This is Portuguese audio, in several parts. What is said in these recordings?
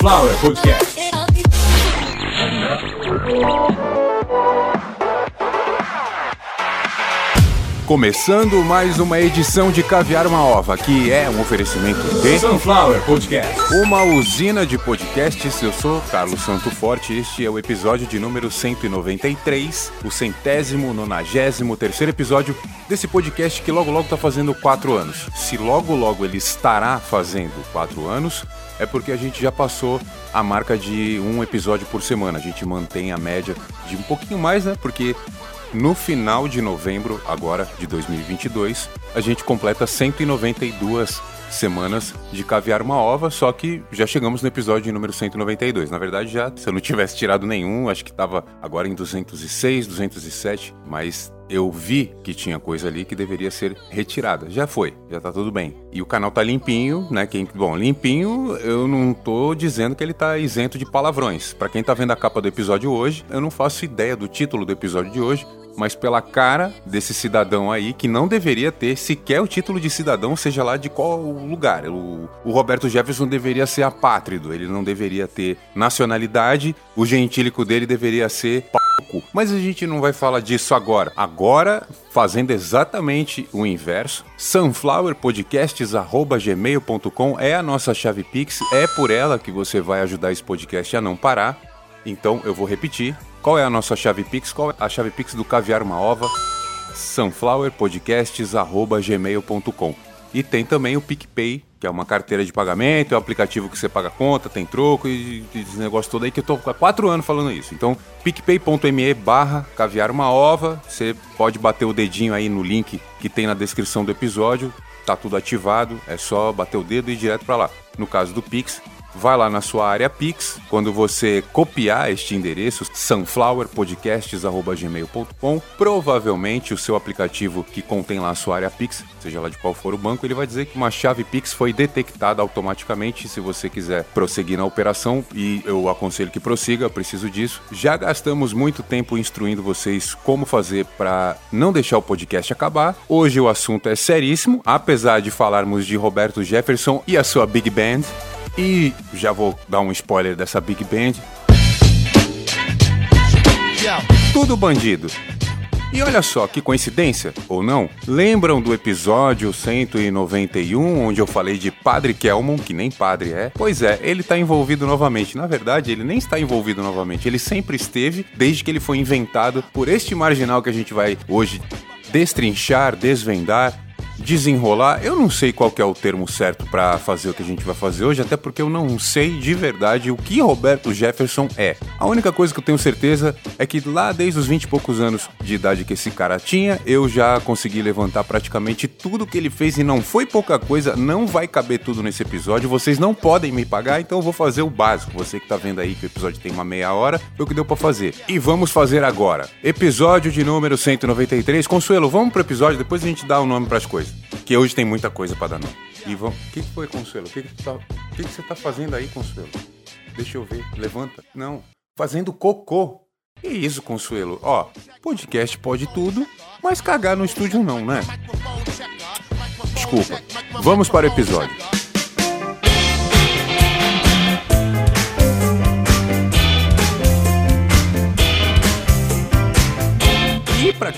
Sunflower Podcast. Começando mais uma edição de Caviar uma Ova, que é um oferecimento de Sunflower Podcast. Uma usina de podcasts. Eu sou Carlos Santo Forte. Este é o episódio de número 193, o centésimo, nonagésimo terceiro episódio desse podcast que logo logo tá fazendo quatro anos. Se logo logo ele estará fazendo quatro anos, é porque a gente já passou a marca de um episódio por semana. A gente mantém a média de um pouquinho mais, né? Porque no final de novembro, agora de 2022, a gente completa 192 semanas de caviar uma ova, só que já chegamos no episódio número 192. Na verdade, já se eu não tivesse tirado nenhum, acho que estava agora em 206, 207, mas eu vi que tinha coisa ali que deveria ser retirada. Já foi, já tá tudo bem. E o canal tá limpinho, né? Quem, bom, limpinho, eu não tô dizendo que ele tá isento de palavrões. Para quem tá vendo a capa do episódio hoje, eu não faço ideia do título do episódio de hoje, mas pela cara desse cidadão aí que não deveria ter sequer o título de cidadão, seja lá de qual lugar. O, o Roberto Jefferson deveria ser apátrido, ele não deveria ter nacionalidade, o gentílico dele deveria ser Mas a gente não vai falar disso agora. Agora, fazendo exatamente o inverso, sunflowerpodcasts@gmail.com é a nossa chave Pix, é por ela que você vai ajudar esse podcast a não parar. Então eu vou repetir, qual é a nossa chave Pix? Qual é a chave Pix do Caviar Uma Ova? sunflowerpodcasts.gmail.com E tem também o PicPay, que é uma carteira de pagamento, é um aplicativo que você paga conta, tem troco e, e esse negócio todo aí que eu tô há quatro anos falando isso. Então, picpay.me barra caviar uma ova, você pode bater o dedinho aí no link que tem na descrição do episódio, tá tudo ativado, é só bater o dedo e ir direto para lá. No caso do Pix, vai lá na sua área Pix. Quando você copiar este endereço, sunflowerpodcasts.gmail.com, provavelmente o seu aplicativo que contém lá a sua área Pix, seja lá de qual for o banco, ele vai dizer que uma chave Pix foi detectada automaticamente. Se você quiser prosseguir na operação, e eu aconselho que prossiga, preciso disso. Já gastamos muito tempo instruindo vocês como fazer para não deixar o podcast acabar. Hoje o assunto é seríssimo, apesar de falarmos de Roberto Jefferson e a sua Big Band. E já vou dar um spoiler dessa Big Band. Tudo bandido. E olha só que coincidência, ou não? Lembram do episódio 191, onde eu falei de Padre Kelmon, que nem padre é? Pois é, ele está envolvido novamente. Na verdade, ele nem está envolvido novamente. Ele sempre esteve, desde que ele foi inventado por este marginal que a gente vai hoje destrinchar, desvendar desenrolar. Eu não sei qual é o termo certo para fazer o que a gente vai fazer hoje, até porque eu não sei de verdade o que Roberto Jefferson é. A única coisa que eu tenho certeza é que lá desde os 20 e poucos anos de idade que esse cara tinha, eu já consegui levantar praticamente tudo que ele fez e não foi pouca coisa, não vai caber tudo nesse episódio. Vocês não podem me pagar, então eu vou fazer o básico. Você que tá vendo aí que o episódio tem uma meia hora, foi o que deu para fazer. E vamos fazer agora. Episódio de número 193. Consuelo, vamos pro episódio, depois a gente dá o nome para as coisas. Que hoje tem muita coisa para dar nome. E. O que, foi, Consuelo? O que, que, tá... que, que você tá fazendo aí, Consuelo? Deixa eu ver. Levanta. Não. Fazendo cocô. Que isso, Consuelo? Ó, podcast pode tudo, mas cagar no estúdio não, né? Desculpa. Vamos para o episódio.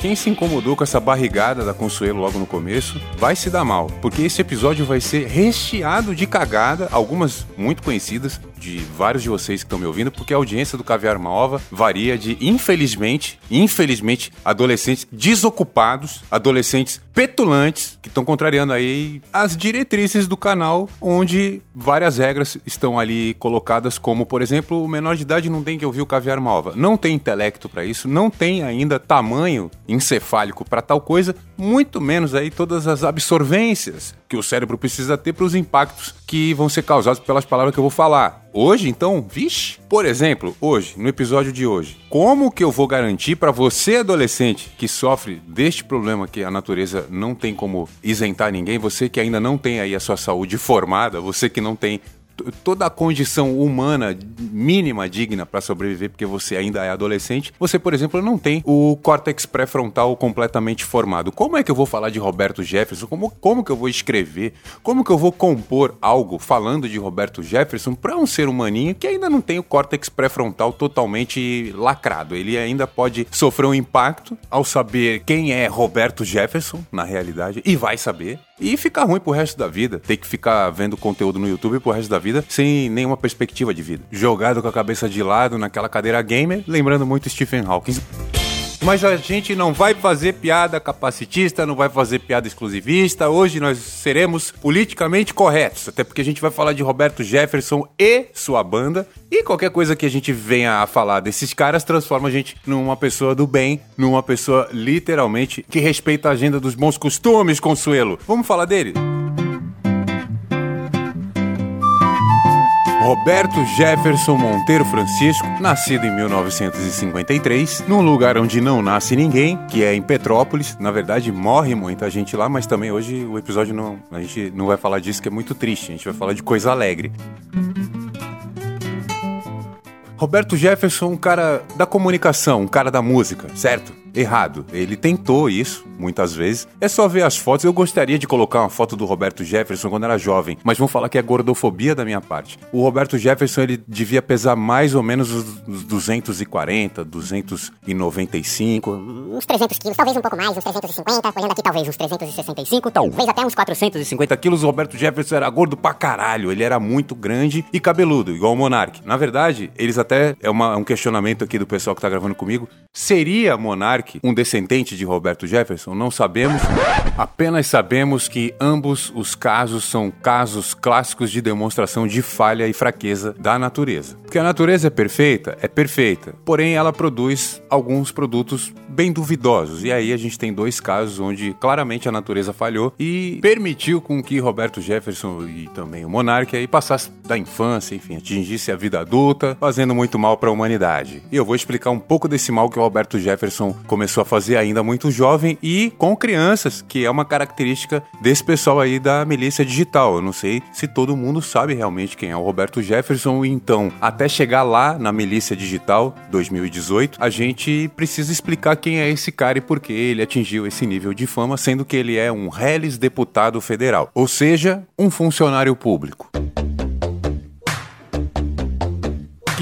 Quem se incomodou com essa barrigada da Consuelo logo no começo, vai se dar mal, porque esse episódio vai ser recheado de cagada, algumas muito conhecidas de vários de vocês que estão me ouvindo, porque a audiência do Caviar Uma Ova varia de, infelizmente, infelizmente, adolescentes desocupados, adolescentes petulantes, que estão contrariando aí as diretrizes do canal, onde várias regras estão ali colocadas, como, por exemplo, o menor de idade não tem que ouvir o Caviar Uma Ova. Não tem intelecto para isso, não tem ainda tamanho encefálico para tal coisa, muito menos aí todas as absorvências que o cérebro precisa ter para os impactos que vão ser causados pelas palavras que eu vou falar. Hoje, então, vixe. Por exemplo, hoje, no episódio de hoje, como que eu vou garantir para você adolescente que sofre deste problema que a natureza não tem como isentar ninguém, você que ainda não tem aí a sua saúde formada, você que não tem toda a condição humana mínima digna para sobreviver, porque você ainda é adolescente, você, por exemplo, não tem o córtex pré-frontal completamente formado. Como é que eu vou falar de Roberto Jefferson? Como, como que eu vou escrever? Como que eu vou compor algo falando de Roberto Jefferson para um ser humaninho que ainda não tem o córtex pré-frontal totalmente lacrado? Ele ainda pode sofrer um impacto ao saber quem é Roberto Jefferson, na realidade, e vai saber e ficar ruim pro resto da vida. Ter que ficar vendo conteúdo no YouTube pro resto da vida sem nenhuma perspectiva de vida. Jogado com a cabeça de lado naquela cadeira gamer, lembrando muito Stephen Hawking. Mas a gente não vai fazer piada capacitista, não vai fazer piada exclusivista. Hoje nós seremos politicamente corretos, até porque a gente vai falar de Roberto Jefferson e sua banda. E qualquer coisa que a gente venha a falar desses caras transforma a gente numa pessoa do bem, numa pessoa literalmente que respeita a agenda dos bons costumes, Consuelo. Vamos falar dele? Roberto Jefferson Monteiro Francisco, nascido em 1953, num lugar onde não nasce ninguém, que é em Petrópolis. Na verdade, morre muita gente lá, mas também hoje o episódio não, a gente não vai falar disso, que é muito triste. A gente vai falar de coisa alegre. Roberto Jefferson, um cara da comunicação, um cara da música, certo? Errado. Ele tentou isso muitas vezes. É só ver as fotos. Eu gostaria de colocar uma foto do Roberto Jefferson quando era jovem, mas vão falar que é gordofobia da minha parte. O Roberto Jefferson ele devia pesar mais ou menos os 240, 295, uns 300 quilos, talvez um pouco mais, uns 350, olhando aqui talvez uns 365, talvez até uns 450 quilos. O Roberto Jefferson era gordo pra caralho. Ele era muito grande e cabeludo, igual o Monark. Na verdade, eles até é uma, um questionamento aqui do pessoal que tá gravando comigo. Seria Monark um descendente de Roberto Jefferson? Não sabemos. Apenas sabemos que ambos os casos são casos clássicos de demonstração de falha e fraqueza da natureza. Porque a natureza é perfeita? É perfeita. Porém, ela produz alguns produtos bem duvidosos. E aí a gente tem dois casos onde claramente a natureza falhou e permitiu com que Roberto Jefferson e também o monarca aí passasse da infância, enfim, atingisse a vida adulta, fazendo muito mal para a humanidade. E eu vou explicar um pouco desse mal que o Roberto Jefferson começou a fazer ainda muito jovem e com crianças, que é uma característica desse pessoal aí da milícia digital. Eu não sei se todo mundo sabe realmente quem é o Roberto Jefferson, então, até chegar lá na milícia digital 2018, a gente precisa explicar quem é esse cara e por que ele atingiu esse nível de fama, sendo que ele é um reles deputado federal, ou seja, um funcionário público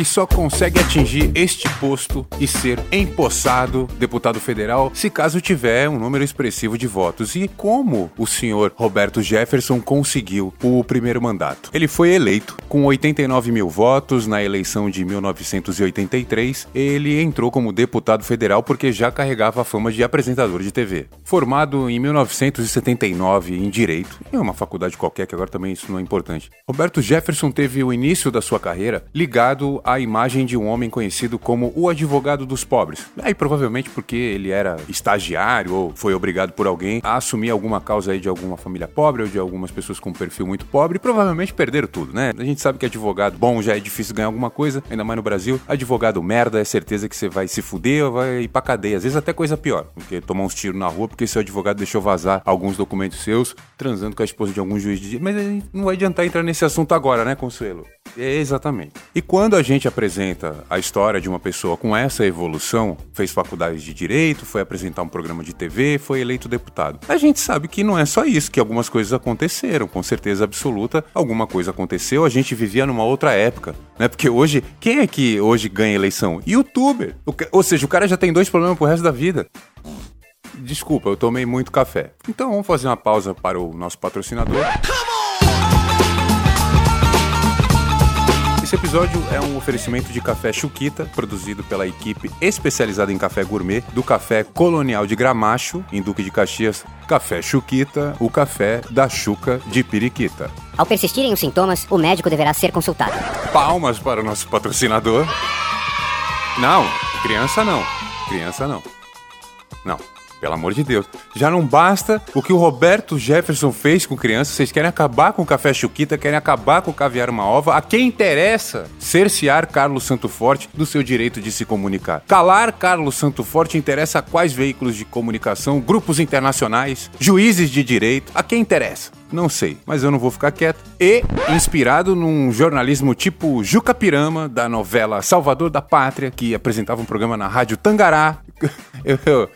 que só consegue atingir este posto e ser empossado deputado federal se caso tiver um número expressivo de votos. E como o senhor Roberto Jefferson conseguiu o primeiro mandato? Ele foi eleito com 89 mil votos na eleição de 1983. Ele entrou como deputado federal porque já carregava a fama de apresentador de TV. Formado em 1979 em Direito, em uma faculdade qualquer, que agora também isso não é importante. Roberto Jefferson teve o início da sua carreira ligado a imagem de um homem conhecido como o advogado dos pobres. Aí provavelmente porque ele era estagiário ou foi obrigado por alguém a assumir alguma causa aí de alguma família pobre ou de algumas pessoas com um perfil muito pobre, provavelmente perderam tudo, né? A gente sabe que advogado bom já é difícil ganhar alguma coisa, ainda mais no Brasil. Advogado merda é certeza que você vai se fuder ou vai ir pra cadeia, às vezes até coisa pior, porque tomar uns tiros na rua porque seu advogado deixou vazar alguns documentos seus, transando com a esposa de algum juiz de... Mas não vai adiantar entrar nesse assunto agora, né, Consuelo? É exatamente. E quando a gente apresenta a história de uma pessoa com essa evolução, fez faculdade de direito, foi apresentar um programa de TV, foi eleito deputado. A gente sabe que não é só isso, que algumas coisas aconteceram, com certeza absoluta, alguma coisa aconteceu, a gente vivia numa outra época, né? Porque hoje, quem é que hoje ganha eleição? Youtuber. Ou seja, o cara já tem dois problemas pro resto da vida. Desculpa, eu tomei muito café. Então vamos fazer uma pausa para o nosso patrocinador. Esse episódio é um oferecimento de café Chuquita, produzido pela equipe especializada em café gourmet do Café Colonial de Gramacho, em Duque de Caxias. Café Chuquita, o café da Chuca de Periquita. Ao persistirem os sintomas, o médico deverá ser consultado. Palmas para o nosso patrocinador. Não, criança não. Criança não. Não. Pelo amor de Deus. Já não basta o que o Roberto Jefferson fez com crianças. Vocês querem acabar com o café Chuquita, querem acabar com o caviar uma ova. A quem interessa cercear Carlos Santo Forte do seu direito de se comunicar? Calar Carlos Santo Forte interessa a quais veículos de comunicação, grupos internacionais, juízes de direito? A quem interessa? Não sei, mas eu não vou ficar quieto. E inspirado num jornalismo tipo Juca Pirama, da novela Salvador da Pátria, que apresentava um programa na Rádio Tangará. eu,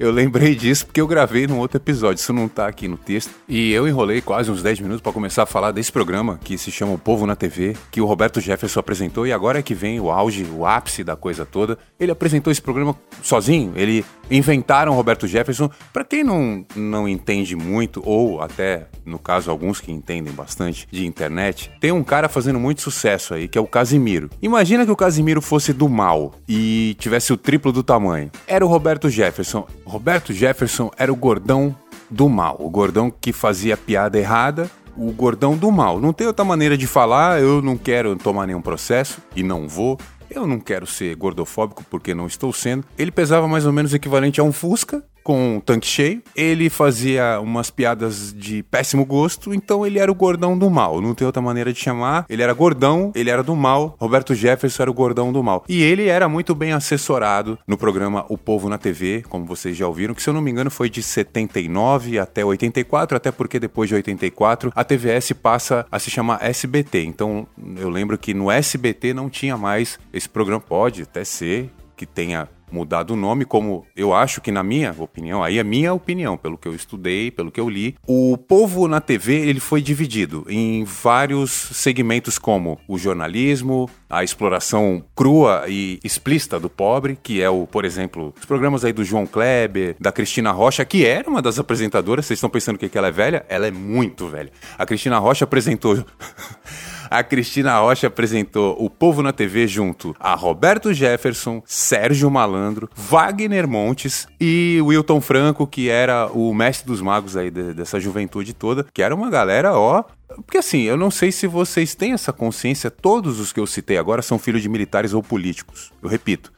eu lembrei disso porque eu gravei num outro episódio, isso não tá aqui no texto. E eu enrolei quase uns 10 minutos para começar a falar desse programa que se chama O Povo na TV, que o Roberto Jefferson apresentou e agora é que vem o auge, o ápice da coisa toda. Ele apresentou esse programa sozinho, ele inventaram Roberto Jefferson. Para quem não, não entende muito, ou até, no caso, alguns que entendem bastante de internet, tem um cara fazendo muito sucesso aí, que é o Casimiro. Imagina que o Casimiro fosse do mal e tivesse o triplo do tamanho. Era o Roberto Jefferson. Roberto Jefferson era o gordão do mal, o gordão que fazia piada errada, o gordão do mal. Não tem outra maneira de falar, eu não quero tomar nenhum processo e não vou. Eu não quero ser gordofóbico porque não estou sendo. Ele pesava mais ou menos equivalente a um Fusca com um tanque cheio. Ele fazia umas piadas de péssimo gosto, então ele era o gordão do mal. Não tem outra maneira de chamar. Ele era gordão, ele era do mal. Roberto Jefferson era o gordão do mal. E ele era muito bem assessorado no programa O Povo na TV, como vocês já ouviram, que se eu não me engano foi de 79 até 84, até porque depois de 84 a TVS passa a se chamar SBT. Então eu lembro que no SBT não tinha mais esse programa. Pode até ser que tenha mudado o nome, como eu acho que na minha opinião, aí é minha opinião, pelo que eu estudei, pelo que eu li, o povo na TV ele foi dividido em vários segmentos como o jornalismo, a exploração crua e explícita do pobre, que é o, por exemplo, os programas aí do João Kleber, da Cristina Rocha, que era uma das apresentadoras, vocês estão pensando que ela é velha? Ela é muito velha. A Cristina Rocha apresentou a Cristina Rocha apresentou O Povo na TV junto a Roberto Jefferson, Sérgio Malandro, Wagner Montes e Wilton Franco, que era o mestre dos magos aí dessa juventude toda, que era uma galera, ó, porque assim, eu não sei se vocês têm essa consciência, todos os que eu citei agora são filhos de militares ou políticos. Eu repito,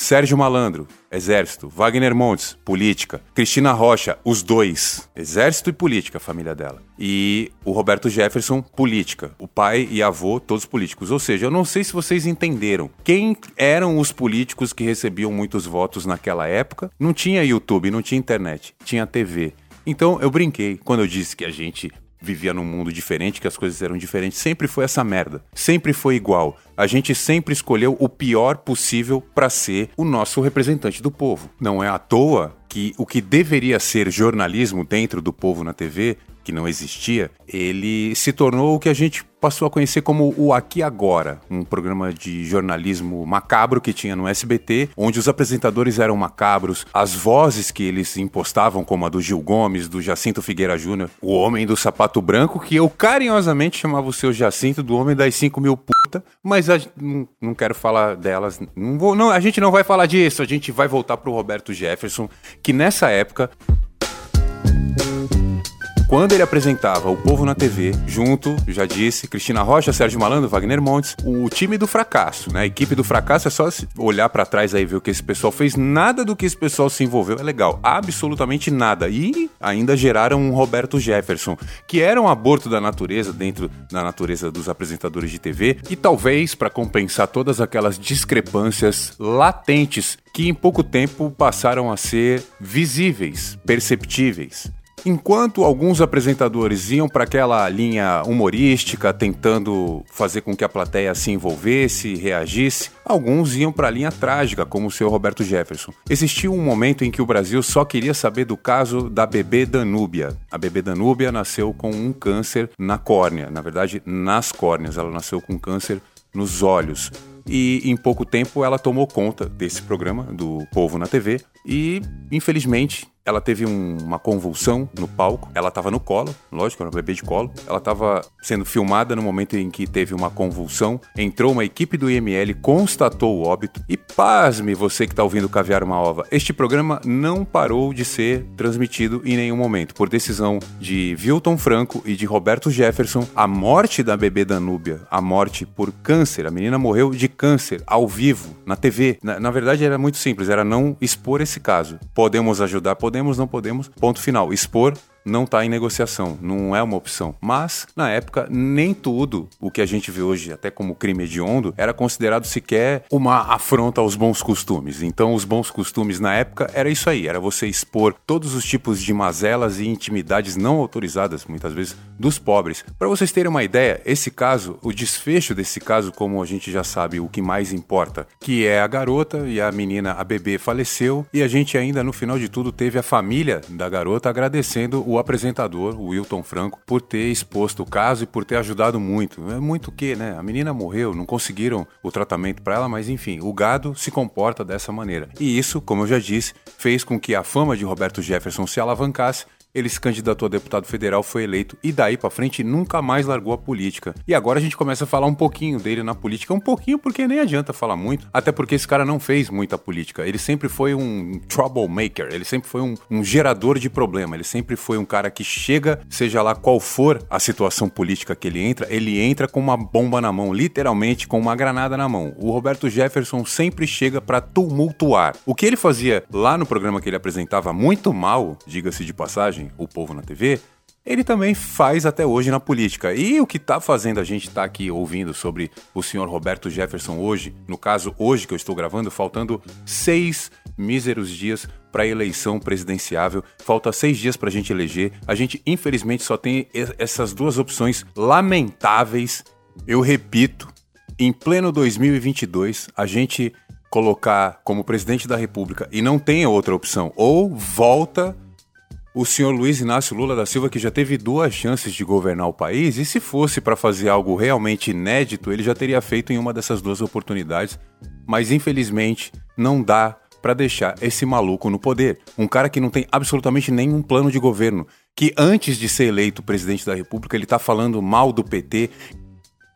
Sérgio Malandro, Exército. Wagner Montes, Política. Cristina Rocha, os dois. Exército e Política, a família dela. E o Roberto Jefferson, Política. O pai e avô, todos políticos. Ou seja, eu não sei se vocês entenderam. Quem eram os políticos que recebiam muitos votos naquela época? Não tinha YouTube, não tinha internet, tinha TV. Então eu brinquei quando eu disse que a gente vivia num mundo diferente, que as coisas eram diferentes. Sempre foi essa merda. Sempre foi igual. A gente sempre escolheu o pior possível para ser o nosso representante do povo. Não é à toa que o que deveria ser jornalismo dentro do povo na TV que não existia, ele se tornou o que a gente passou a conhecer como o Aqui Agora, um programa de jornalismo macabro que tinha no SBT, onde os apresentadores eram macabros, as vozes que eles impostavam, como a do Gil Gomes, do Jacinto Figueira Júnior, o homem do sapato branco, que eu carinhosamente chamava o seu Jacinto do homem das 5 mil puta, mas a, não, não quero falar delas, não vou, não, a gente não vai falar disso, a gente vai voltar pro Roberto Jefferson, que nessa época quando ele apresentava o povo na TV, junto, já disse, Cristina Rocha, Sérgio Malandro, Wagner Montes, o time do fracasso, né? A equipe do fracasso é só olhar para trás aí ver o que esse pessoal fez. Nada do que esse pessoal se envolveu é legal. Absolutamente nada. E ainda geraram um Roberto Jefferson, que era um aborto da natureza dentro da natureza dos apresentadores de TV. E talvez, para compensar todas aquelas discrepâncias latentes que em pouco tempo passaram a ser visíveis, perceptíveis. Enquanto alguns apresentadores iam para aquela linha humorística, tentando fazer com que a plateia se envolvesse, reagisse, alguns iam para a linha trágica, como o seu Roberto Jefferson. Existiu um momento em que o Brasil só queria saber do caso da bebê Danúbia. A bebê Danúbia nasceu com um câncer na córnea, na verdade, nas córneas. Ela nasceu com câncer nos olhos. E em pouco tempo ela tomou conta desse programa do Povo na TV e, infelizmente, ela teve um, uma convulsão no palco. Ela estava no colo, lógico, era um bebê de colo. Ela estava sendo filmada no momento em que teve uma convulsão. Entrou uma equipe do IML, constatou o óbito. E pasme você que está ouvindo Caviar uma Ova. Este programa não parou de ser transmitido em nenhum momento. Por decisão de Wilton Franco e de Roberto Jefferson, a morte da bebê Danúbia, a morte por câncer. A menina morreu de câncer ao vivo, na TV. Na, na verdade, era muito simples, era não expor esse caso. Podemos ajudar, podemos podemos, não podemos, ponto final. Expor não está em negociação, não é uma opção. Mas, na época, nem tudo o que a gente vê hoje, até como crime hediondo, era considerado sequer uma afronta aos bons costumes. Então, os bons costumes na época era isso aí, era você expor todos os tipos de mazelas e intimidades não autorizadas, muitas vezes, dos pobres. Para vocês terem uma ideia, esse caso, o desfecho desse caso, como a gente já sabe, o que mais importa, que é a garota e a menina, a bebê, faleceu e a gente ainda, no final de tudo, teve a família da garota agradecendo o apresentador, o Wilton Franco, por ter exposto o caso e por ter ajudado muito. É muito o que, né? A menina morreu, não conseguiram o tratamento para ela, mas enfim, o gado se comporta dessa maneira. E isso, como eu já disse, fez com que a fama de Roberto Jefferson se alavancasse ele se candidatou a deputado federal, foi eleito e daí para frente nunca mais largou a política. E agora a gente começa a falar um pouquinho dele na política, um pouquinho porque nem adianta falar muito, até porque esse cara não fez muita política. Ele sempre foi um troublemaker, ele sempre foi um, um gerador de problema, ele sempre foi um cara que chega, seja lá qual for a situação política que ele entra, ele entra com uma bomba na mão, literalmente com uma granada na mão. O Roberto Jefferson sempre chega para tumultuar. O que ele fazia lá no programa que ele apresentava muito mal, diga-se de passagem, o Povo na TV, ele também faz até hoje na política. E o que está fazendo a gente estar tá aqui ouvindo sobre o senhor Roberto Jefferson hoje, no caso, hoje que eu estou gravando, faltando seis míseros dias para a eleição presidenciável, falta seis dias para a gente eleger. A gente, infelizmente, só tem essas duas opções lamentáveis. Eu repito, em pleno 2022, a gente colocar como presidente da República e não tem outra opção, ou volta o senhor Luiz Inácio Lula da Silva, que já teve duas chances de governar o país, e se fosse para fazer algo realmente inédito, ele já teria feito em uma dessas duas oportunidades, mas infelizmente não dá para deixar esse maluco no poder. Um cara que não tem absolutamente nenhum plano de governo, que antes de ser eleito presidente da República, ele está falando mal do PT.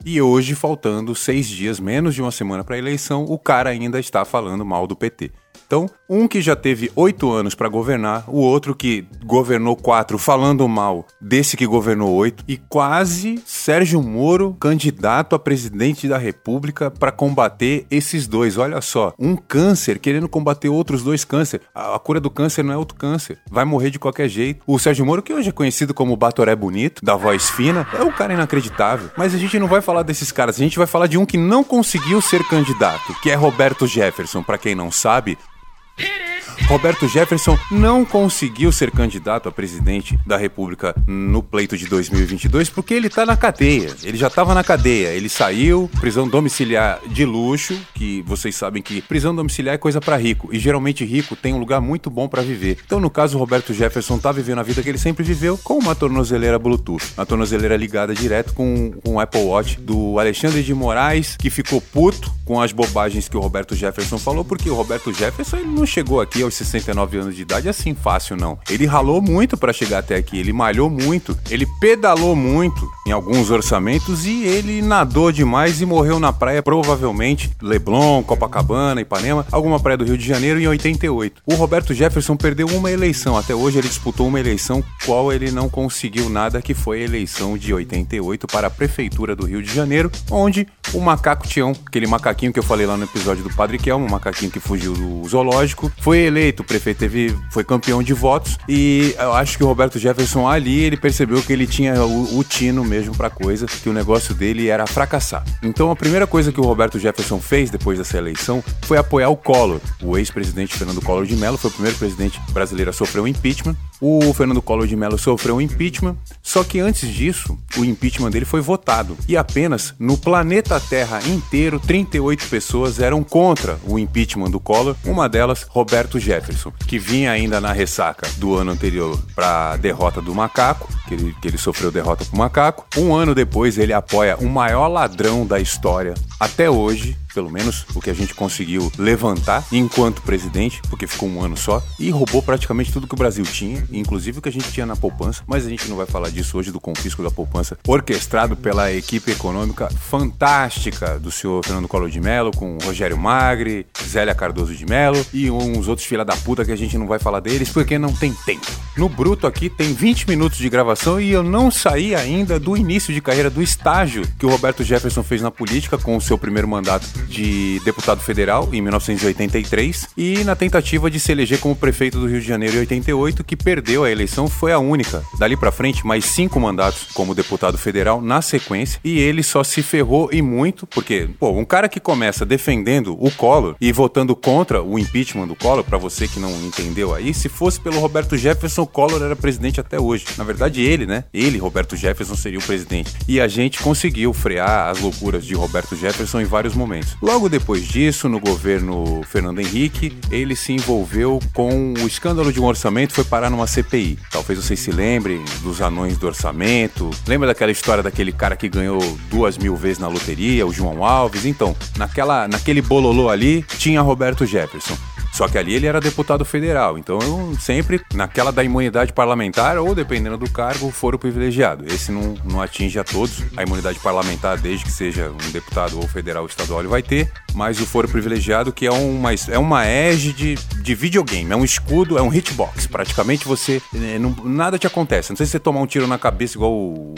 E hoje, faltando seis dias, menos de uma semana para a eleição, o cara ainda está falando mal do PT. Então, um que já teve oito anos para governar, o outro que governou quatro falando mal desse que governou oito, e quase Sérgio Moro candidato a presidente da República para combater esses dois. Olha só, um câncer querendo combater outros dois câncer. A, a cura do câncer não é outro câncer, vai morrer de qualquer jeito. O Sérgio Moro, que hoje é conhecido como Batoré Bonito, da voz fina, é um cara inacreditável. Mas a gente não vai falar desses caras, a gente vai falar de um que não conseguiu ser candidato, que é Roberto Jefferson. Para quem não sabe, Roberto Jefferson não conseguiu ser candidato a presidente da República no pleito de 2022 porque ele está na cadeia. Ele já estava na cadeia. Ele saiu, prisão domiciliar de luxo, que vocês sabem que prisão domiciliar é coisa para rico e geralmente rico tem um lugar muito bom para viver. Então, no caso, Roberto Jefferson tá vivendo a vida que ele sempre viveu com uma tornozeleira Bluetooth, uma tornozeleira ligada direto com, o Apple Watch do Alexandre de Moraes, que ficou puto com as bobagens que o Roberto Jefferson falou, porque o Roberto Jefferson ele não chegou aqui aos 69 anos de idade assim fácil, não. Ele ralou muito para chegar até aqui, ele malhou muito, ele pedalou muito em alguns orçamentos e ele nadou demais e morreu na praia, provavelmente Leblon, Copacabana, Ipanema, alguma praia do Rio de Janeiro em 88. O Roberto Jefferson perdeu uma eleição, até hoje ele disputou uma eleição qual ele não conseguiu nada, que foi a eleição de 88 para a prefeitura do Rio de Janeiro, onde o macaco Tião, aquele macaquinho que eu falei lá no episódio do Padre Kelmo, um macaquinho que fugiu do zoológico, foi eleito, o prefeito teve, foi campeão de votos e eu acho que o Roberto Jefferson ali, ele percebeu que ele tinha o, o tino mesmo para coisa, que o negócio dele era fracassar. Então a primeira coisa que o Roberto Jefferson fez depois dessa eleição foi apoiar o Collor. O ex-presidente Fernando Collor de Mello foi o primeiro presidente brasileiro a sofrer um impeachment. O Fernando Collor de Mello sofreu um impeachment, só que antes disso, o impeachment dele foi votado e apenas no planeta Terra inteiro 38 pessoas eram contra o impeachment do Collor, uma delas Roberto Jefferson, que vinha ainda na ressaca do ano anterior para a derrota do macaco, que ele, que ele sofreu derrota pro macaco. Um ano depois ele apoia o maior ladrão da história até hoje, pelo menos o que a gente conseguiu levantar enquanto presidente, porque ficou um ano só, e roubou praticamente tudo que o Brasil tinha, inclusive o que a gente tinha na poupança, mas a gente não vai falar disso hoje, do confisco da poupança, orquestrado pela equipe econômica fantástica do senhor Fernando Collor de Mello, com Rogério Magri, Zélia Cardoso de Mello e uns outros filha da puta que a gente não vai falar deles porque não tem tempo. No bruto aqui tem 20 minutos de gravação e eu não saí ainda do início de carreira, do estágio que o Roberto Jefferson fez na política com o seu primeiro mandato de deputado federal em 1983 e na tentativa de se eleger como prefeito do Rio de Janeiro em 88, que perdeu a eleição, foi a única. Dali para frente, mais cinco mandatos como deputado federal na sequência e ele só se ferrou e muito, porque, pô, um cara que começa defendendo o Collor e votando contra o impeachment do Collor, para você que não entendeu aí, se fosse pelo Roberto Jefferson, Collor era presidente até hoje. Na verdade, ele, né? Ele, Roberto Jefferson, seria o presidente. E a gente conseguiu frear as loucuras de Roberto Jefferson em vários momentos. Logo depois disso, no governo Fernando Henrique, ele se envolveu com o escândalo de um orçamento foi parar numa CPI. Talvez vocês se lembrem dos anões do orçamento. Lembra daquela história daquele cara que ganhou duas mil vezes na loteria, o João Alves? Então, naquela, naquele bololô ali, tinha Roberto Jefferson. Só que ali ele era deputado federal, então eu sempre, naquela da imunidade parlamentar, ou dependendo do cargo, foro privilegiado. Esse não, não atinge a todos. A imunidade parlamentar, desde que seja um deputado ou federal ou estadual, ele vai ter. Mas o foro privilegiado, que é uma, é uma égide de, de videogame, é um escudo, é um hitbox. Praticamente você. É, não, nada te acontece. Não sei se você tomar um tiro na cabeça igual o,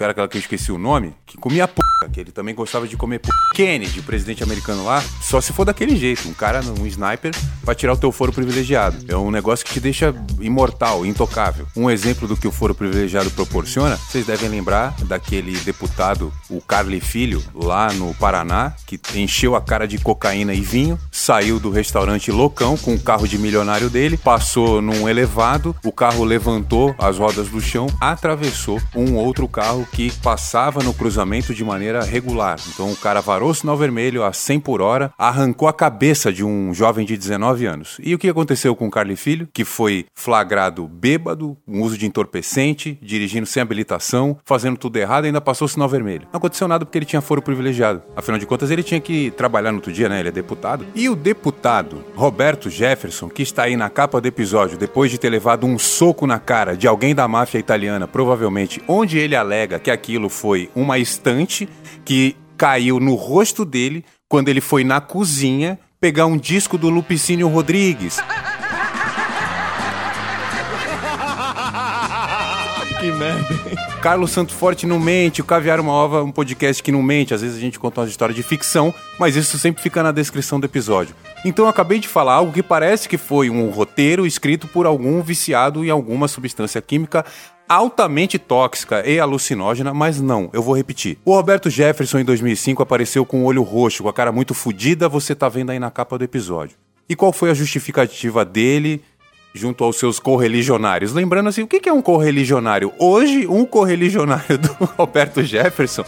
o cara que eu esqueci o nome, que comia p que ele também gostava de comer p... Kennedy, o presidente americano lá, só se for daquele jeito, um cara, um sniper, pra tirar o teu foro privilegiado. É um negócio que te deixa imortal, intocável. Um exemplo do que o foro privilegiado proporciona, vocês devem lembrar daquele deputado, o Carly Filho, lá no Paraná, que encheu a cara de cocaína e vinho, saiu do restaurante loucão com o carro de milionário dele, passou num elevado, o carro levantou as rodas do chão, atravessou um outro carro que passava no cruzamento de maneira regular. Então o cara varou o sinal vermelho a 100 por hora, arrancou a cabeça de um jovem de 19 anos. E o que aconteceu com o Carly Filho? Que foi flagrado bêbado, um uso de entorpecente, dirigindo sem habilitação, fazendo tudo errado e ainda passou o sinal vermelho. Não aconteceu nada porque ele tinha foro privilegiado. Afinal de contas, ele tinha que trabalhar no outro dia, né? Ele é deputado. E o deputado Roberto Jefferson, que está aí na capa do episódio, depois de ter levado um soco na cara de alguém da máfia italiana, provavelmente, onde ele alega que aquilo foi uma estante que caiu no rosto dele quando ele foi na cozinha pegar um disco do Lupicínio Rodrigues. Que merda. Carlos Santo Forte não mente, o Caviar é uma Ova um podcast que não mente. Às vezes a gente conta uma história de ficção, mas isso sempre fica na descrição do episódio. Então eu acabei de falar algo que parece que foi um roteiro escrito por algum viciado em alguma substância química altamente tóxica e alucinógena, mas não, eu vou repetir. O Roberto Jefferson em 2005 apareceu com o olho roxo, com a cara muito fodida, você tá vendo aí na capa do episódio. E qual foi a justificativa dele junto aos seus correligionários? Lembrando assim, o que é um correligionário? Hoje, um correligionário do Roberto Jefferson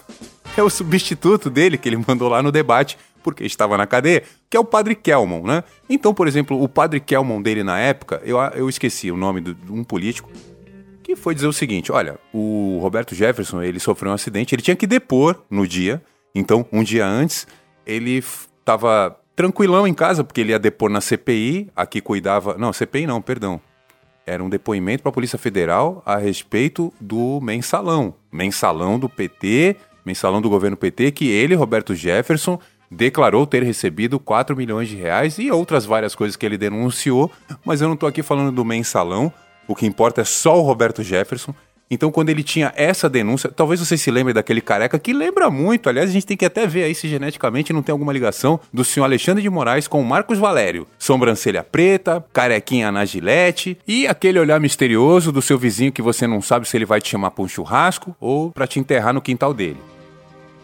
é o substituto dele que ele mandou lá no debate porque estava na cadeia, que é o Padre Kelmon, né? Então, por exemplo, o Padre Kelmon dele na época, eu, eu esqueci o nome de um político, que foi dizer o seguinte: olha, o Roberto Jefferson ele sofreu um acidente, ele tinha que depor no dia. Então, um dia antes, ele estava tranquilão em casa, porque ele ia depor na CPI, aqui cuidava. Não, CPI não, perdão. Era um depoimento para a Polícia Federal a respeito do mensalão. Mensalão do PT, mensalão do governo PT, que ele, Roberto Jefferson, declarou ter recebido 4 milhões de reais e outras várias coisas que ele denunciou, mas eu não estou aqui falando do mensalão, o que importa é só o Roberto Jefferson. Então, quando ele tinha essa denúncia, talvez você se lembre daquele careca que lembra muito, aliás, a gente tem que até ver aí se geneticamente não tem alguma ligação do senhor Alexandre de Moraes com o Marcos Valério. Sobrancelha preta, carequinha na gilete e aquele olhar misterioso do seu vizinho que você não sabe se ele vai te chamar para um churrasco ou para te enterrar no quintal dele.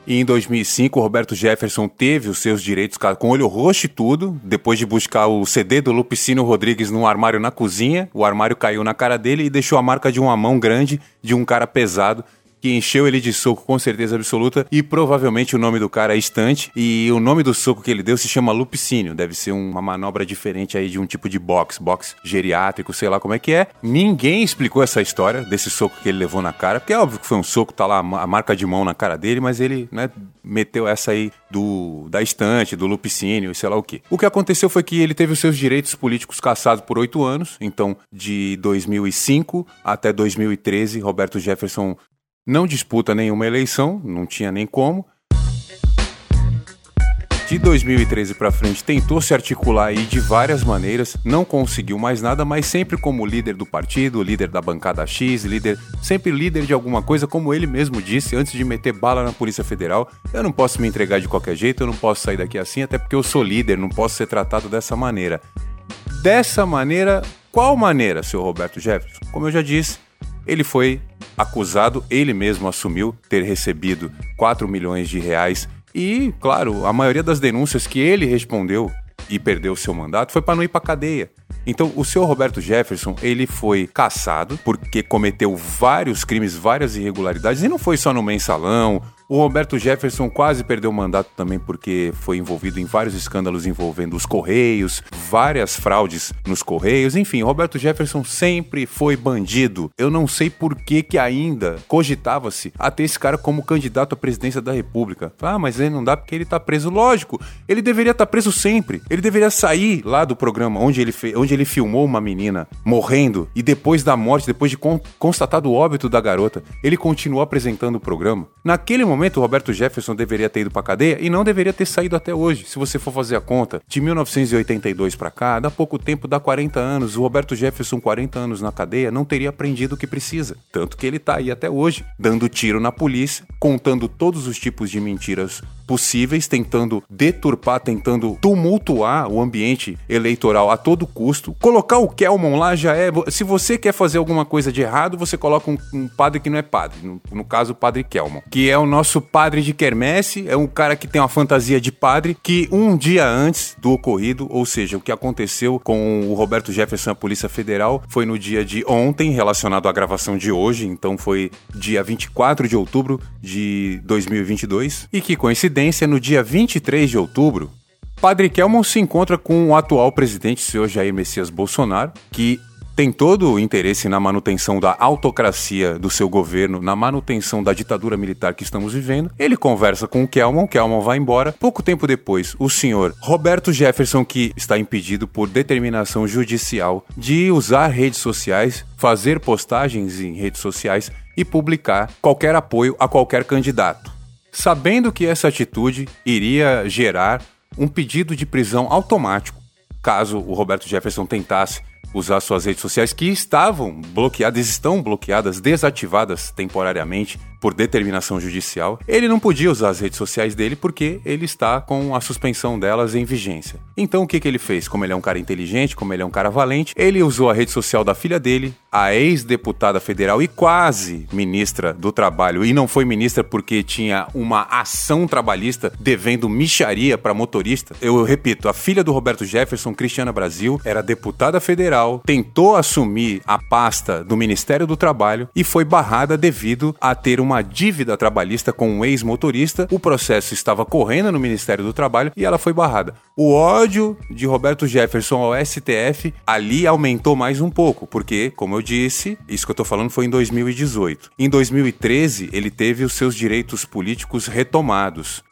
E em 2005, o Roberto Jefferson teve os seus direitos com olho roxo e tudo, depois de buscar o CD do Lupicínio Rodrigues num armário na cozinha. O armário caiu na cara dele e deixou a marca de uma mão grande de um cara pesado que encheu ele de soco com certeza absoluta e provavelmente o nome do cara é Estante e o nome do soco que ele deu se chama Lupicínio, deve ser uma manobra diferente aí de um tipo de box, box geriátrico, sei lá como é que é. Ninguém explicou essa história desse soco que ele levou na cara, porque é óbvio que foi um soco, tá lá a marca de mão na cara dele, mas ele, né, meteu essa aí do da estante, do lupicínio, sei lá o que. O que aconteceu foi que ele teve os seus direitos políticos cassados por oito anos, então de 2005 até 2013, Roberto Jefferson não disputa nenhuma eleição, não tinha nem como. De 2013 para frente tentou se articular aí de várias maneiras, não conseguiu mais nada, mas sempre como líder do partido, líder da bancada X, líder, sempre líder de alguma coisa, como ele mesmo disse antes de meter bala na Polícia Federal. Eu não posso me entregar de qualquer jeito, eu não posso sair daqui assim, até porque eu sou líder, não posso ser tratado dessa maneira. Dessa maneira, qual maneira, seu Roberto Jefferson? Como eu já disse, ele foi acusado, ele mesmo assumiu ter recebido 4 milhões de reais e, claro, a maioria das denúncias que ele respondeu e perdeu seu mandato foi para não ir para cadeia. Então, o senhor Roberto Jefferson, ele foi caçado porque cometeu vários crimes, várias irregularidades, e não foi só no mensalão o Roberto Jefferson quase perdeu o mandato também porque foi envolvido em vários escândalos envolvendo os Correios, várias fraudes nos Correios, enfim, Roberto Jefferson sempre foi bandido. Eu não sei por que que ainda cogitava-se a ter esse cara como candidato à presidência da República. Ah, mas ele não dá porque ele tá preso. Lógico, ele deveria estar tá preso sempre. Ele deveria sair lá do programa onde ele, onde ele filmou uma menina morrendo e depois da morte, depois de con constatado o óbito da garota, ele continuou apresentando o programa. Naquele momento momento, o Roberto Jefferson deveria ter ido pra cadeia e não deveria ter saído até hoje. Se você for fazer a conta, de 1982 para cá, dá pouco tempo, dá 40 anos. O Roberto Jefferson, 40 anos na cadeia, não teria aprendido o que precisa. Tanto que ele tá aí até hoje, dando tiro na polícia, contando todos os tipos de mentiras possíveis, tentando deturpar, tentando tumultuar o ambiente eleitoral a todo custo. Colocar o Kelmon lá já é. Se você quer fazer alguma coisa de errado, você coloca um, um padre que não é padre. No, no caso, o padre Kelmon, que é o nosso padre de quermesse, é um cara que tem uma fantasia de padre, que um dia antes do ocorrido, ou seja, o que aconteceu com o Roberto Jefferson, a Polícia Federal, foi no dia de ontem, relacionado à gravação de hoje, então foi dia 24 de outubro de 2022, e que coincidência, no dia 23 de outubro, Padre Kelmon se encontra com o atual presidente, o senhor Jair Messias Bolsonaro, que tem todo o interesse na manutenção da autocracia do seu governo, na manutenção da ditadura militar que estamos vivendo. Ele conversa com o Kelman, Kelman vai embora. Pouco tempo depois, o senhor Roberto Jefferson, que está impedido por determinação judicial de usar redes sociais, fazer postagens em redes sociais e publicar qualquer apoio a qualquer candidato. Sabendo que essa atitude iria gerar um pedido de prisão automático caso o Roberto Jefferson tentasse usar suas redes sociais que estavam bloqueadas, estão bloqueadas, desativadas temporariamente por determinação judicial, ele não podia usar as redes sociais dele porque ele está com a suspensão delas em vigência. Então o que, que ele fez? Como ele é um cara inteligente, como ele é um cara valente, ele usou a rede social da filha dele, a ex-deputada federal e quase ministra do Trabalho, e não foi ministra porque tinha uma ação trabalhista devendo micharia para motorista. Eu repito, a filha do Roberto Jefferson, Cristiana Brasil, era deputada federal, tentou assumir a pasta do Ministério do Trabalho e foi barrada devido a ter uma dívida trabalhista com um ex-motorista. O processo estava correndo no Ministério do Trabalho e ela foi barrada. O ódio de Roberto Jefferson ao STF ali aumentou mais um pouco, porque, como eu disse, isso que eu tô falando foi em 2018. Em 2013, ele teve os seus direitos políticos retomados.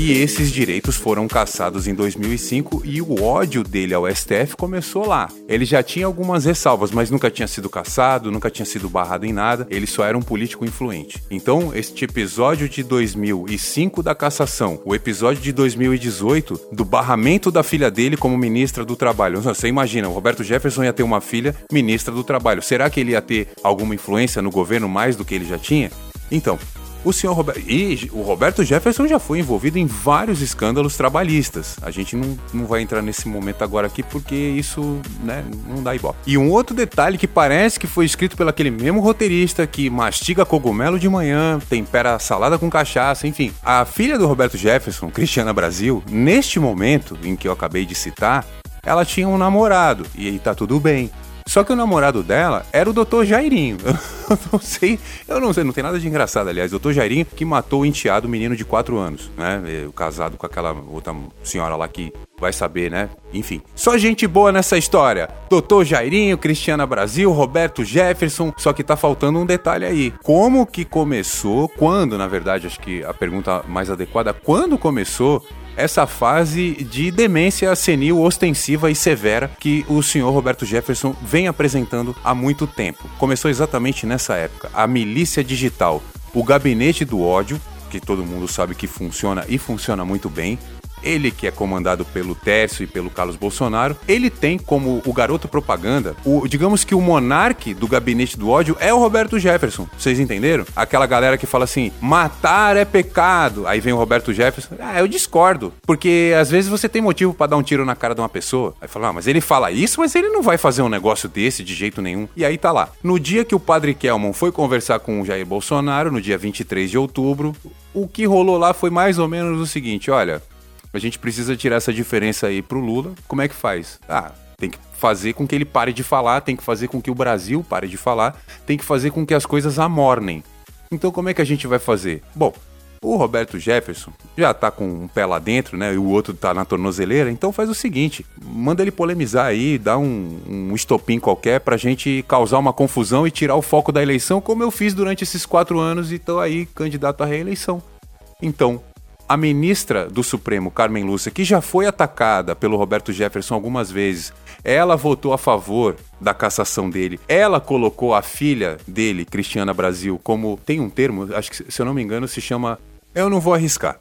E esses direitos foram cassados em 2005 e o ódio dele ao STF começou lá. Ele já tinha algumas ressalvas, mas nunca tinha sido cassado, nunca tinha sido barrado em nada, ele só era um político influente. Então, este episódio de 2005 da cassação, o episódio de 2018 do barramento da filha dele como ministra do Trabalho. Você imagina, o Roberto Jefferson ia ter uma filha ministra do Trabalho. Será que ele ia ter alguma influência no governo mais do que ele já tinha? Então, o senhor Roberto. E o Roberto Jefferson já foi envolvido em vários escândalos trabalhistas. A gente não, não vai entrar nesse momento agora aqui porque isso, né, não dá ibope. E um outro detalhe que parece que foi escrito pelo aquele mesmo roteirista que mastiga cogumelo de manhã, tempera salada com cachaça, enfim. A filha do Roberto Jefferson, Cristiana Brasil, neste momento em que eu acabei de citar, ela tinha um namorado e aí tá tudo bem. Só que o namorado dela era o Dr. Jairinho. Eu não sei, eu não sei, não tem nada de engraçado, aliás. Dr. Jairinho que matou o enteado menino de 4 anos, né? Casado com aquela outra senhora lá que vai saber, né? Enfim. Só gente boa nessa história. Doutor Jairinho, Cristiana Brasil, Roberto Jefferson. Só que tá faltando um detalhe aí. Como que começou? Quando, na verdade, acho que a pergunta mais adequada, quando começou essa fase de demência senil ostensiva e severa que o senhor Roberto Jefferson vem apresentando há muito tempo. Começou exatamente nessa época. A milícia digital o gabinete do ódio, que todo mundo sabe que funciona e funciona muito bem, ele que é comandado pelo Tércio e pelo Carlos Bolsonaro, ele tem como o garoto propaganda, o, digamos que o monarque do gabinete do ódio é o Roberto Jefferson. Vocês entenderam? Aquela galera que fala assim: matar é pecado. Aí vem o Roberto Jefferson. Ah, eu discordo. Porque às vezes você tem motivo para dar um tiro na cara de uma pessoa. Aí fala, ah, mas ele fala isso, mas ele não vai fazer um negócio desse de jeito nenhum. E aí tá lá. No dia que o padre Kelman foi conversar com o Jair Bolsonaro, no dia 23 de outubro, o que rolou lá foi mais ou menos o seguinte: olha, a gente precisa tirar essa diferença aí pro Lula. Como é que faz? Ah, tem que fazer com que ele pare de falar, tem que fazer com que o Brasil pare de falar, tem que fazer com que as coisas amornem. Então como é que a gente vai fazer? Bom, o Roberto Jefferson já tá com um pé lá dentro, né? E o outro tá na tornozeleira. Então faz o seguinte: manda ele polemizar aí, dá um, um estopim qualquer pra gente causar uma confusão e tirar o foco da eleição, como eu fiz durante esses quatro anos e tô aí candidato à reeleição. Então, a ministra do Supremo, Carmen Lúcia, que já foi atacada pelo Roberto Jefferson algumas vezes, ela votou a favor da cassação dele. Ela colocou a filha dele, Cristiana Brasil, como tem um termo, acho que se eu não me engano se chama, eu não vou arriscar.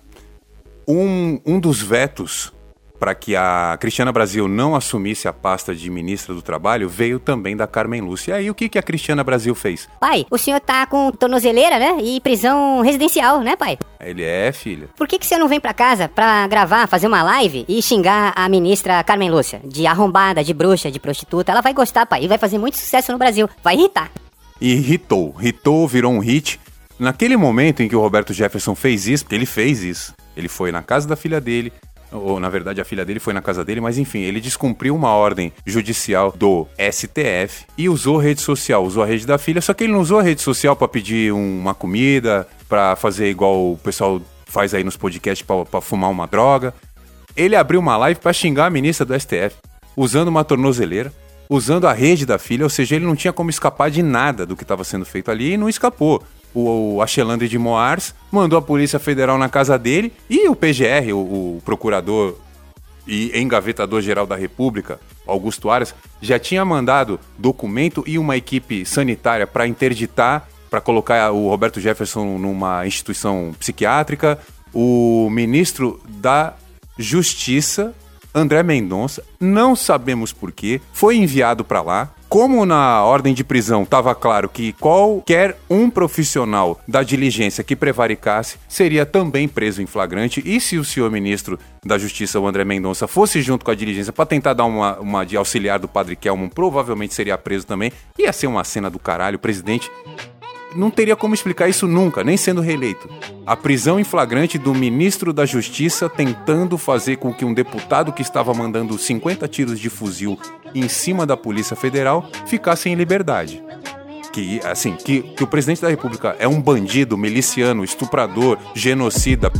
Um, um dos vetos para que a Cristiana Brasil não assumisse a pasta de ministra do Trabalho veio também da Carmen Lúcia. E aí, o que, que a Cristiana Brasil fez? Pai, o senhor tá com tornozeleira, né? E prisão residencial, né, pai? Ele é, filha. Por que, que você não vem pra casa pra gravar, fazer uma live e xingar a ministra Carmen Lúcia? De arrombada, de bruxa, de prostituta. Ela vai gostar, pai, e vai fazer muito sucesso no Brasil. Vai irritar. E irritou. Irritou, virou um hit. Naquele momento em que o Roberto Jefferson fez isso, porque ele fez isso, ele foi na casa da filha dele, ou na verdade a filha dele foi na casa dele, mas enfim, ele descumpriu uma ordem judicial do STF e usou rede social, usou a rede da filha, só que ele não usou a rede social para pedir uma comida, para fazer igual o pessoal faz aí nos podcasts para fumar uma droga. Ele abriu uma live para xingar a ministra do STF, usando uma tornozeleira, usando a rede da filha, ou seja, ele não tinha como escapar de nada do que estava sendo feito ali e não escapou o Achelandre de Moars mandou a Polícia Federal na casa dele e o PGR, o, o procurador e engavetador-geral da República, Augusto Aras, já tinha mandado documento e uma equipe sanitária para interditar, para colocar o Roberto Jefferson numa instituição psiquiátrica. O ministro da Justiça, André Mendonça, não sabemos porquê, foi enviado para lá como na ordem de prisão estava claro que qualquer um profissional da diligência que prevaricasse seria também preso em flagrante, e se o senhor ministro da Justiça, o André Mendonça, fosse junto com a diligência para tentar dar uma, uma de auxiliar do padre Kelman, provavelmente seria preso também. Ia ser uma cena do caralho. Presidente não teria como explicar isso nunca, nem sendo reeleito. A prisão em flagrante do ministro da Justiça tentando fazer com que um deputado que estava mandando 50 tiros de fuzil em cima da Polícia Federal ficasse em liberdade. Que, assim, que, que o presidente da República é um bandido, miliciano, estuprador, genocida,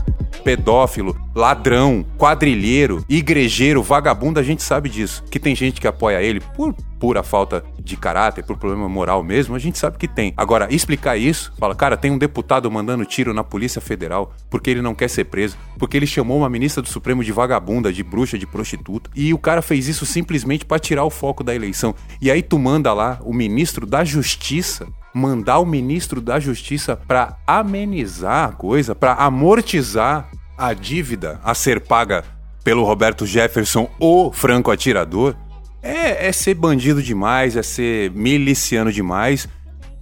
pedófilo, ladrão, quadrilheiro, igrejeiro, vagabundo, a gente sabe disso. Que tem gente que apoia ele por pura falta de caráter, por problema moral mesmo, a gente sabe que tem. Agora, explicar isso, fala, cara, tem um deputado mandando tiro na Polícia Federal porque ele não quer ser preso, porque ele chamou uma ministra do Supremo de vagabunda, de bruxa, de prostituta, e o cara fez isso simplesmente para tirar o foco da eleição. E aí tu manda lá o ministro da Justiça mandar o ministro da Justiça para amenizar a coisa, para amortizar a dívida a ser paga pelo Roberto Jefferson, o franco atirador, é, é ser bandido demais, é ser miliciano demais.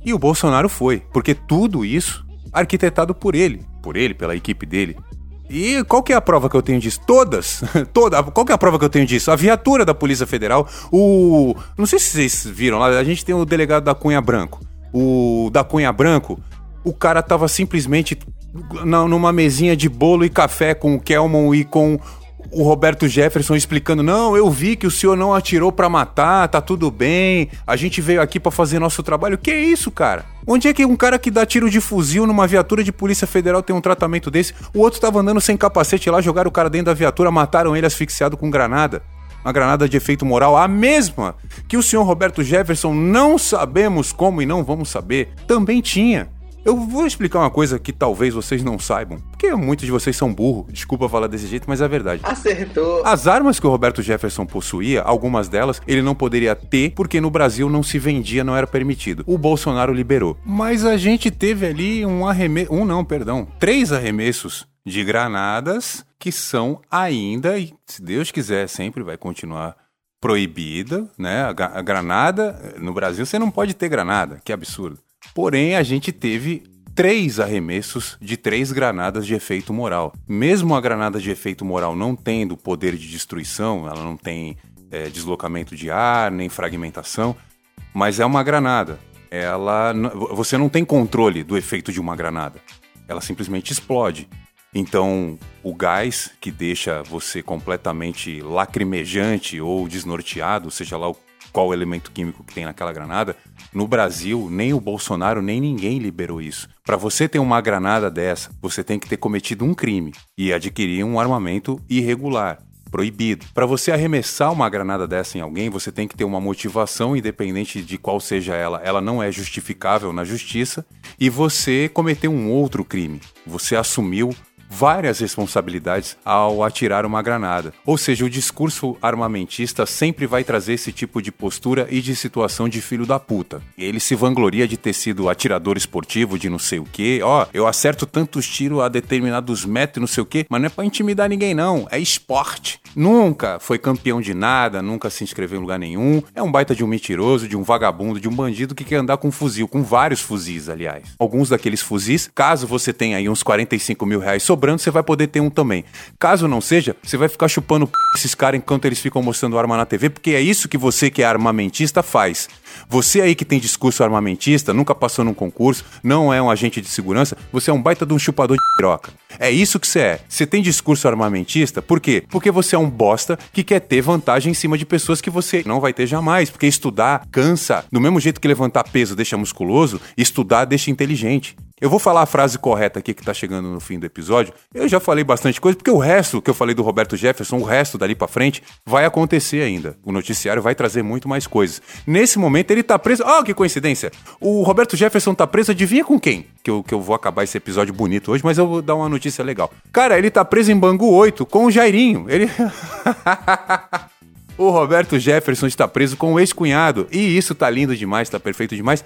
E o Bolsonaro foi, porque tudo isso arquitetado por ele, por ele, pela equipe dele. E qual que é a prova que eu tenho disso? Todas. Toda. Qual que é a prova que eu tenho disso? A viatura da Polícia Federal, o não sei se vocês viram lá, a gente tem o delegado da Cunha Branco. O da Cunha Branco, o cara tava simplesmente numa mesinha de bolo e café com o Kelman e com o Roberto Jefferson explicando: não, eu vi que o senhor não atirou para matar, tá tudo bem, a gente veio aqui para fazer nosso trabalho. Que isso, cara? Onde é que um cara que dá tiro de fuzil numa viatura de Polícia Federal tem um tratamento desse? O outro tava andando sem capacete lá, jogaram o cara dentro da viatura, mataram ele asfixiado com granada. Uma granada de efeito moral, a mesma que o senhor Roberto Jefferson, não sabemos como e não vamos saber, também tinha. Eu vou explicar uma coisa que talvez vocês não saibam, porque muitos de vocês são burros, desculpa falar desse jeito, mas é verdade. Acertou. As armas que o Roberto Jefferson possuía, algumas delas, ele não poderia ter porque no Brasil não se vendia, não era permitido. O Bolsonaro liberou. Mas a gente teve ali um arremesso, um não, perdão, três arremessos de granadas que são ainda, e se Deus quiser, sempre vai continuar proibida, né? A, a granada, no Brasil você não pode ter granada, que absurdo. Porém, a gente teve três arremessos de três granadas de efeito moral. Mesmo a granada de efeito moral não tendo poder de destruição, ela não tem é, deslocamento de ar, nem fragmentação, mas é uma granada. Ela, você não tem controle do efeito de uma granada. Ela simplesmente explode. Então, o gás que deixa você completamente lacrimejante ou desnorteado, seja lá o qual elemento químico que tem naquela granada. No Brasil, nem o Bolsonaro nem ninguém liberou isso. Para você ter uma granada dessa, você tem que ter cometido um crime e adquirir um armamento irregular proibido. Para você arremessar uma granada dessa em alguém, você tem que ter uma motivação, independente de qual seja ela, ela não é justificável na justiça, e você cometeu um outro crime. Você assumiu várias responsabilidades ao atirar uma granada. Ou seja, o discurso armamentista sempre vai trazer esse tipo de postura e de situação de filho da puta. Ele se vangloria de ter sido atirador esportivo de não sei o que, ó, oh, eu acerto tantos tiros a determinados metros, não sei o que, mas não é para intimidar ninguém não, é esporte. Nunca foi campeão de nada, nunca se inscreveu em lugar nenhum. É um baita de um mentiroso, de um vagabundo, de um bandido que quer andar com um fuzil, com vários fuzis, aliás. Alguns daqueles fuzis, caso você tenha aí uns 45 mil reais sobrando, você vai poder ter um também. Caso não seja, você vai ficar chupando esses caras enquanto eles ficam mostrando arma na TV, porque é isso que você que é armamentista faz. Você aí que tem discurso armamentista, nunca passou num concurso, não é um agente de segurança, você é um baita de um chupador de piroca. É isso que você é. Você tem discurso armamentista, por quê? Porque você é um bosta que quer ter vantagem em cima de pessoas que você não vai ter jamais. Porque estudar cansa. Do mesmo jeito que levantar peso deixa musculoso, estudar deixa inteligente. Eu vou falar a frase correta aqui que tá chegando no fim do episódio. Eu já falei bastante coisa, porque o resto que eu falei do Roberto Jefferson, o resto dali para frente, vai acontecer ainda. O noticiário vai trazer muito mais coisas. Nesse momento ele tá preso. Ah, oh, que coincidência! O Roberto Jefferson tá preso, adivinha com quem? Que eu, que eu vou acabar esse episódio bonito hoje, mas eu vou dar uma notícia legal. Cara, ele tá preso em Bangu 8 com o Jairinho. Ele. O Roberto Jefferson está preso com o ex-cunhado. E isso tá lindo demais, tá perfeito demais.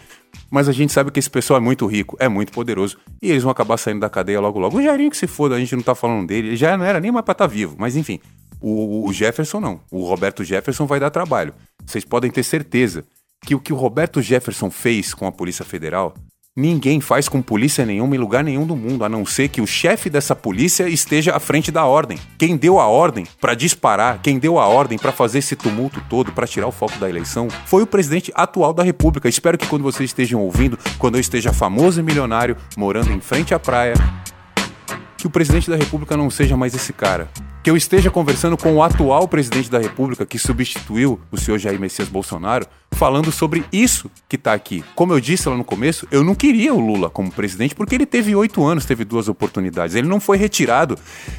Mas a gente sabe que esse pessoal é muito rico, é muito poderoso. E eles vão acabar saindo da cadeia logo logo. O Jairinho que se foda, a gente não tá falando dele. Ele já não era nem mais pra estar tá vivo. Mas enfim, o, o Jefferson não. O Roberto Jefferson vai dar trabalho. Vocês podem ter certeza que o que o Roberto Jefferson fez com a Polícia Federal Ninguém faz com polícia nenhuma em lugar nenhum do mundo, a não ser que o chefe dessa polícia esteja à frente da ordem. Quem deu a ordem para disparar, quem deu a ordem para fazer esse tumulto todo, para tirar o foco da eleição, foi o presidente atual da República. Espero que quando vocês estejam ouvindo, quando eu esteja famoso e milionário, morando em frente à praia, que o presidente da República não seja mais esse cara que eu esteja conversando com o atual presidente da República, que substituiu o senhor Jair Messias Bolsonaro, falando sobre isso que está aqui. Como eu disse lá no começo, eu não queria o Lula como presidente porque ele teve oito anos, teve duas oportunidades. Ele não foi retirado,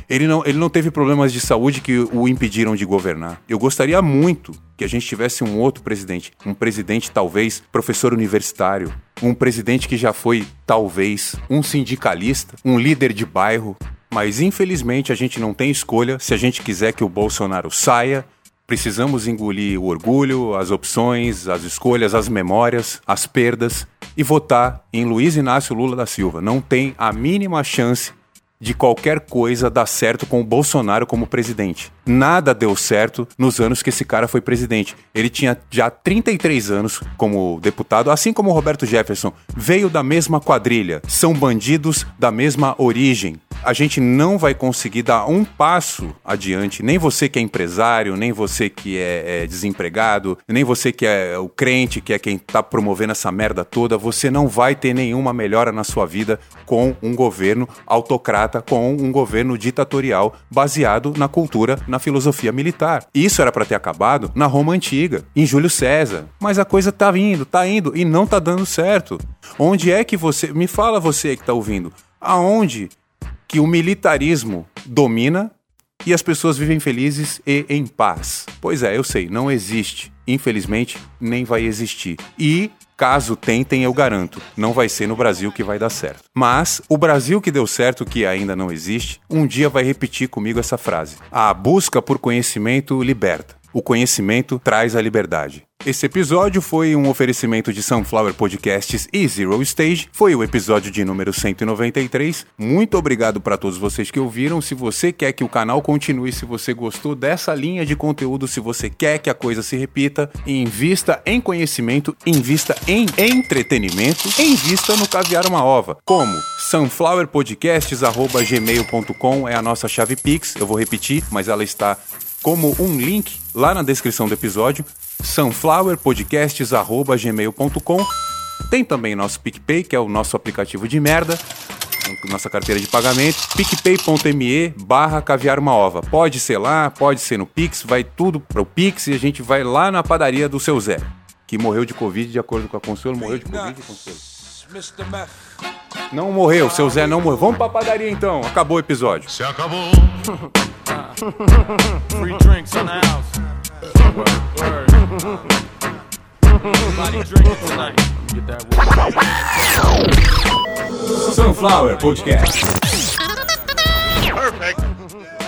ele não, ele não teve problemas de saúde que o impediram de governar. Eu gostaria muito que a gente tivesse um outro presidente, um presidente talvez professor universitário, um presidente que já foi talvez um sindicalista, um líder de bairro, mas infelizmente a gente não tem escolha. Se a gente quiser que o Bolsonaro saia, precisamos engolir o orgulho, as opções, as escolhas, as memórias, as perdas e votar em Luiz Inácio Lula da Silva. Não tem a mínima chance de qualquer coisa dar certo com o Bolsonaro como presidente. Nada deu certo nos anos que esse cara foi presidente. Ele tinha já 33 anos como deputado, assim como o Roberto Jefferson. Veio da mesma quadrilha, são bandidos da mesma origem. A gente não vai conseguir dar um passo adiante, nem você que é empresário, nem você que é, é desempregado, nem você que é o crente, que é quem tá promovendo essa merda toda, você não vai ter nenhuma melhora na sua vida com um governo autocrata com um governo ditatorial baseado na cultura, na filosofia militar. Isso era para ter acabado na Roma antiga, em Júlio César. Mas a coisa tá indo, tá indo e não tá dando certo. Onde é que você, me fala você que tá ouvindo, aonde que o militarismo domina e as pessoas vivem felizes e em paz. Pois é, eu sei, não existe. Infelizmente, nem vai existir. E Caso tentem, eu garanto, não vai ser no Brasil que vai dar certo. Mas o Brasil que deu certo, que ainda não existe, um dia vai repetir comigo essa frase: A busca por conhecimento liberta. O conhecimento traz a liberdade. Esse episódio foi um oferecimento de Sunflower Podcasts e Zero Stage. Foi o episódio de número 193. Muito obrigado para todos vocês que ouviram. Se você quer que o canal continue, se você gostou dessa linha de conteúdo, se você quer que a coisa se repita, invista em conhecimento, invista em entretenimento, invista no Caviar uma Ova. Como? sunflowerpodcasts.gmail.com é a nossa chave Pix. Eu vou repetir, mas ela está como um link lá na descrição do episódio sunflowerpodcasts.gmail.com. Tem também nosso PicPay, que é o nosso aplicativo de merda, nossa carteira de pagamento, picpay.me barra caviar uma ova. Pode ser lá, pode ser no Pix, vai tudo para o Pix e a gente vai lá na padaria do seu Zé, que morreu de Covid, de acordo com a Consuelo, morreu de Covid, Consuelo. Não morreu, seu Zé não morreu. Vamos pra padaria então, acabou o episódio. Se acabou. Free drinks in the house. Sunflower Podcast. Perfect.